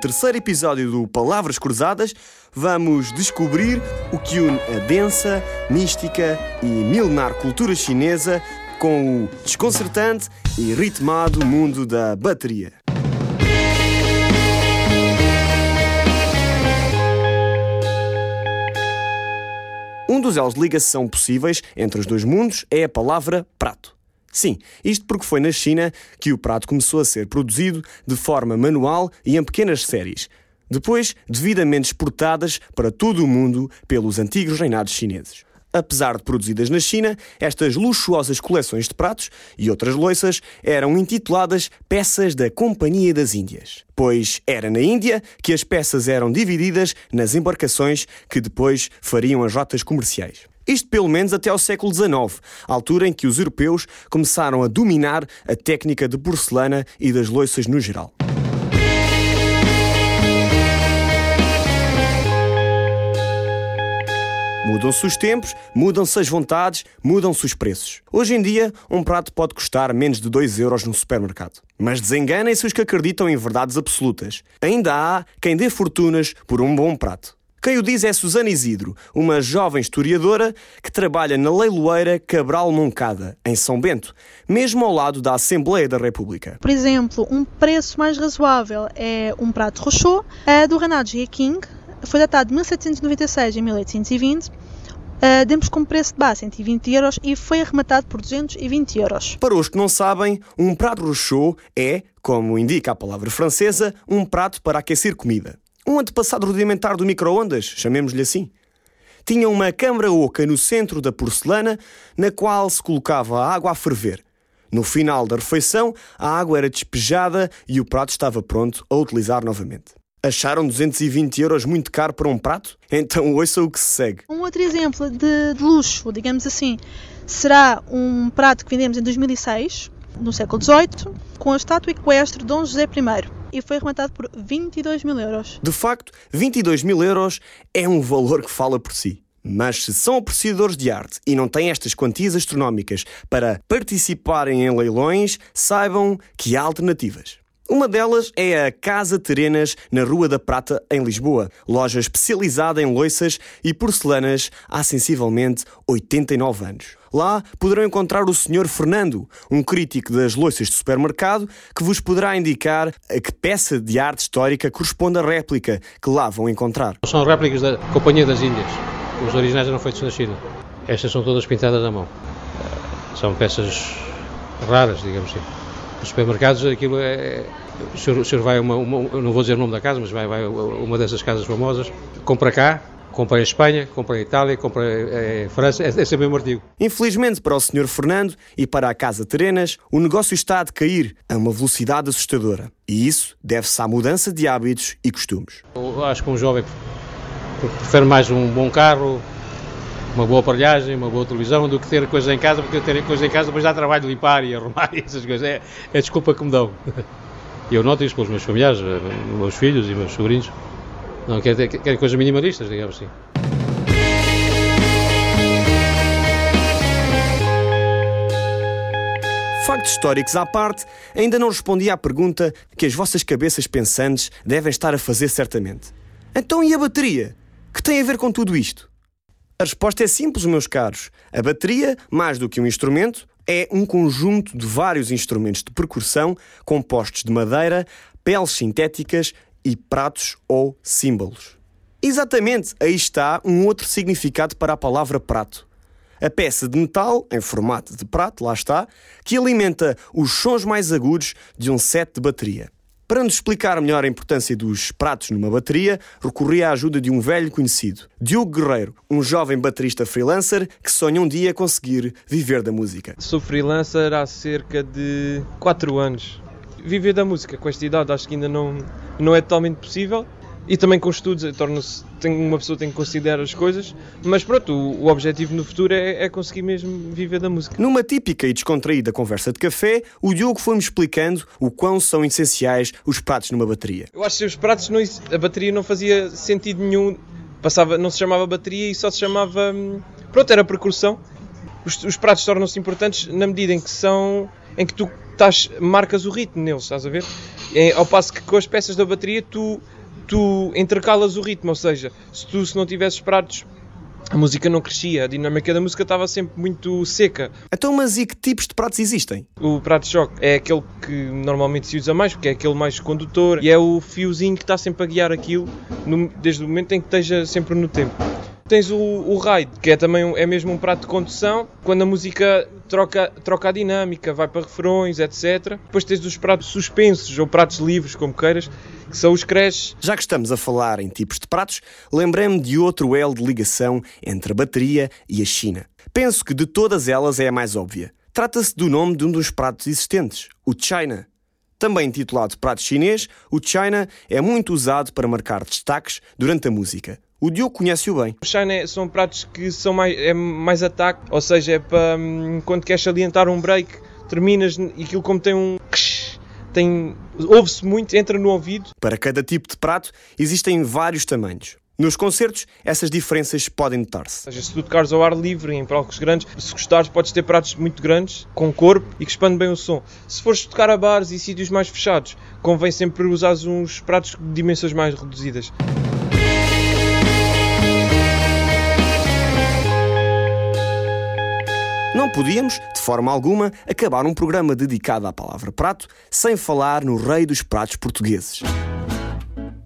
Terceiro episódio do Palavras Cruzadas, vamos descobrir o que une a densa, mística e milenar cultura chinesa com o desconcertante e ritmado mundo da bateria. Um dos elos de ligação possíveis entre os dois mundos é a palavra prato. Sim, isto porque foi na China que o prato começou a ser produzido de forma manual e em pequenas séries, depois devidamente exportadas para todo o mundo pelos antigos reinados chineses. Apesar de produzidas na China, estas luxuosas coleções de pratos e outras loiças eram intituladas Peças da Companhia das Índias, pois era na Índia que as peças eram divididas nas embarcações que depois fariam as rotas comerciais. Isto pelo menos até ao século XIX, altura em que os europeus começaram a dominar a técnica de porcelana e das loiças no geral. Mudam-se os tempos, mudam-se as vontades, mudam-se os preços. Hoje em dia, um prato pode custar menos de 2 euros no supermercado. Mas desenganem-se os que acreditam em verdades absolutas. Ainda há quem dê fortunas por um bom prato. Quem o diz é Susana Isidro, uma jovem historiadora que trabalha na leiloeira Cabral Moncada, em São Bento, mesmo ao lado da Assembleia da República. Por exemplo, um preço mais razoável é um prato Rochot, do Renato G. King, foi datado de 1796 a 1820. Uh, demos como preço de base 120 euros e foi arrematado por 220 euros. Para os que não sabem, um prato rochot é, como indica a palavra francesa, um prato para aquecer comida. Um antepassado rudimentar do micro-ondas, chamemos-lhe assim. Tinha uma câmara oca no centro da porcelana, na qual se colocava a água a ferver. No final da refeição, a água era despejada e o prato estava pronto a utilizar novamente. Acharam 220 euros muito caro para um prato? Então ouça o que se segue. Um outro exemplo de, de luxo, digamos assim, será um prato que vendemos em 2006, no século XVIII, com a estátua equestre de Dom José I e foi arrematado por 22 mil euros. De facto, 22 mil euros é um valor que fala por si. Mas se são apreciadores de arte e não têm estas quantias astronómicas para participarem em leilões, saibam que há alternativas. Uma delas é a Casa Terenas, na Rua da Prata, em Lisboa, loja especializada em loiças e porcelanas há sensivelmente 89 anos. Lá poderão encontrar o Sr. Fernando, um crítico das loiças de supermercado, que vos poderá indicar a que peça de arte histórica corresponde à réplica que lá vão encontrar. São réplicas da Companhia das Índias. Os originais eram feitos na China. Estas são todas pintadas à mão. São peças raras, digamos assim. Nos supermercados aquilo é. O senhor, o senhor vai a uma, uma, não vou dizer o nome da casa, mas vai, vai a uma dessas casas famosas, compra cá, compra em Espanha, compra em Itália, compra em França, é, é sempre o mesmo artigo. Infelizmente para o Sr. Fernando e para a Casa Terenas, o negócio está a decair a uma velocidade assustadora. E isso deve-se à mudança de hábitos e costumes. Eu acho que um jovem prefere mais um bom carro, uma boa aparelhagem, uma boa televisão, do que ter coisas em casa, porque ter coisas em casa depois dá trabalho de limpar e arrumar e essas coisas. É, é desculpa que me dão. Eu noto isso pelos meus familiares, eh, meus filhos e meus sobrinhos. Não querem, querem coisas minimalistas, digamos assim. Factos históricos à parte, ainda não respondi à pergunta que as vossas cabeças pensantes devem estar a fazer certamente. Então e a bateria? Que tem a ver com tudo isto? A resposta é simples, meus caros. A bateria, mais do que um instrumento, é um conjunto de vários instrumentos de percussão compostos de madeira, peles sintéticas e pratos ou símbolos. Exatamente, aí está um outro significado para a palavra prato. A peça de metal, em formato de prato, lá está, que alimenta os sons mais agudos de um set de bateria. Para nos explicar melhor a importância dos pratos numa bateria, recorri à ajuda de um velho conhecido, Diogo Guerreiro, um jovem baterista freelancer que sonha um dia conseguir viver da música. Sou freelancer há cerca de 4 anos. Viver da música com esta idade acho que ainda não, não é totalmente possível, e também com estudos, torna-se, uma pessoa tem que considerar as coisas, mas pronto, o, o objetivo no futuro é, é, conseguir mesmo viver da música. Numa típica e descontraída conversa de café, o Diogo foi-me explicando o quão são essenciais os pratos numa bateria. Eu acho que os pratos, não, a bateria não fazia sentido nenhum, passava, não se chamava bateria e só se chamava, hum, pronto, era percussão. Os, os pratos tornam-se importantes na medida em que são, em que tu estás, marcas o ritmo neles, estás a ver? É, ao passo que com as peças da bateria tu, tu intercalas o ritmo, ou seja, se tu se não tivesses pratos a música não crescia, a dinâmica da música estava sempre muito seca. Então, mas e que tipos de pratos existem? O prato de choque é aquele que normalmente se usa mais, porque é aquele mais condutor e é o fiozinho que está sempre a guiar aquilo no, desde o momento em que esteja sempre no tempo. Tens o, o ride, que é também é mesmo um prato de condução, quando a música troca, troca a dinâmica, vai para refrões, etc. Depois tens os pratos suspensos ou pratos livres, como queiras, que são os creches. Já que estamos a falar em tipos de pratos, lembrei-me de outro elo de ligação entre a bateria e a China. Penso que de todas elas é a mais óbvia. Trata-se do nome de um dos pratos existentes, o China. Também intitulado prato chinês, o China é muito usado para marcar destaques durante a música. O Diogo conhece-o bem. Os China são pratos que são mais, é mais ataque, ou seja, é para hum, quando queres salientar um break, terminas e aquilo como tem um tem ouve-se muito, entra no ouvido. Para cada tipo de prato existem vários tamanhos. Nos concertos, essas diferenças podem notar-se. Se tu tocares ao ar livre, em palcos grandes, se gostares, podes ter pratos muito grandes, com corpo e que expande bem o som. Se fores tocar a bares e sítios mais fechados, convém sempre usar uns pratos de dimensões mais reduzidas. Não podíamos, de forma alguma, acabar um programa dedicado à palavra prato sem falar no rei dos pratos portugueses.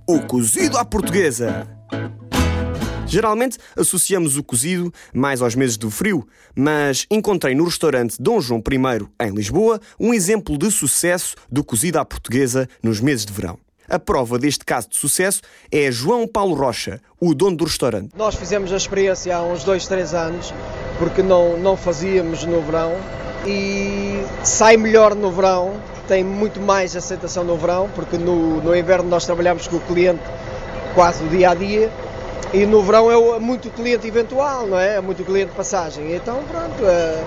O cozido à portuguesa! Geralmente associamos o cozido mais aos meses do frio, mas encontrei no restaurante Dom João I, em Lisboa, um exemplo de sucesso do cozido à portuguesa nos meses de verão. A prova deste caso de sucesso é João Paulo Rocha, o dono do restaurante. Nós fizemos a experiência há uns 2, 3 anos, porque não, não fazíamos no verão e sai melhor no verão, tem muito mais aceitação no verão, porque no, no inverno nós trabalhamos com o cliente quase o dia a dia e no verão é muito cliente eventual, não é? É muito cliente passagem. Então, pronto, é...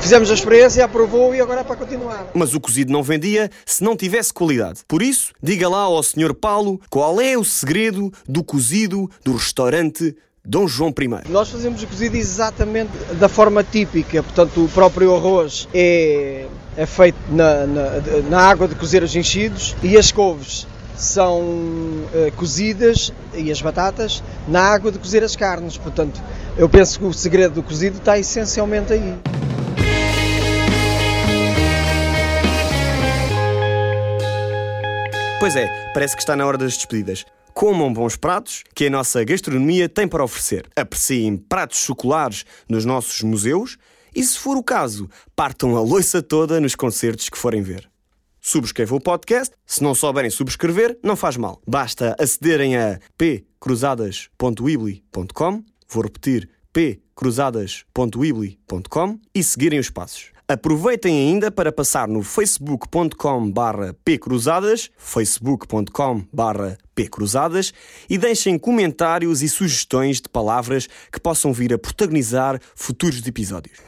fizemos a experiência, aprovou e agora é para continuar. Mas o cozido não vendia se não tivesse qualidade. Por isso, diga lá ao Sr. Paulo qual é o segredo do cozido do restaurante Dom João I. Nós fazemos o cozido exatamente da forma típica, portanto, o próprio arroz é, é feito na, na, na água de cozer os enchidos e as couves são uh, cozidas e as batatas na água de cozer as carnes. Portanto, eu penso que o segredo do cozido está essencialmente aí. Pois é, parece que está na hora das despedidas. Comam bons pratos que a nossa gastronomia tem para oferecer. Apreciem pratos chocolares nos nossos museus e, se for o caso, partam a loiça toda nos concertos que forem ver subscrevam o podcast. Se não souberem subscrever, não faz mal. Basta acederem a pcruzadas.weebly.com, vou repetir pcruzadas.weebly.com e seguirem os passos. Aproveitem ainda para passar no facebook.com barra pcruzadas, facebook.com barra pcruzadas e deixem comentários e sugestões de palavras que possam vir a protagonizar futuros episódios.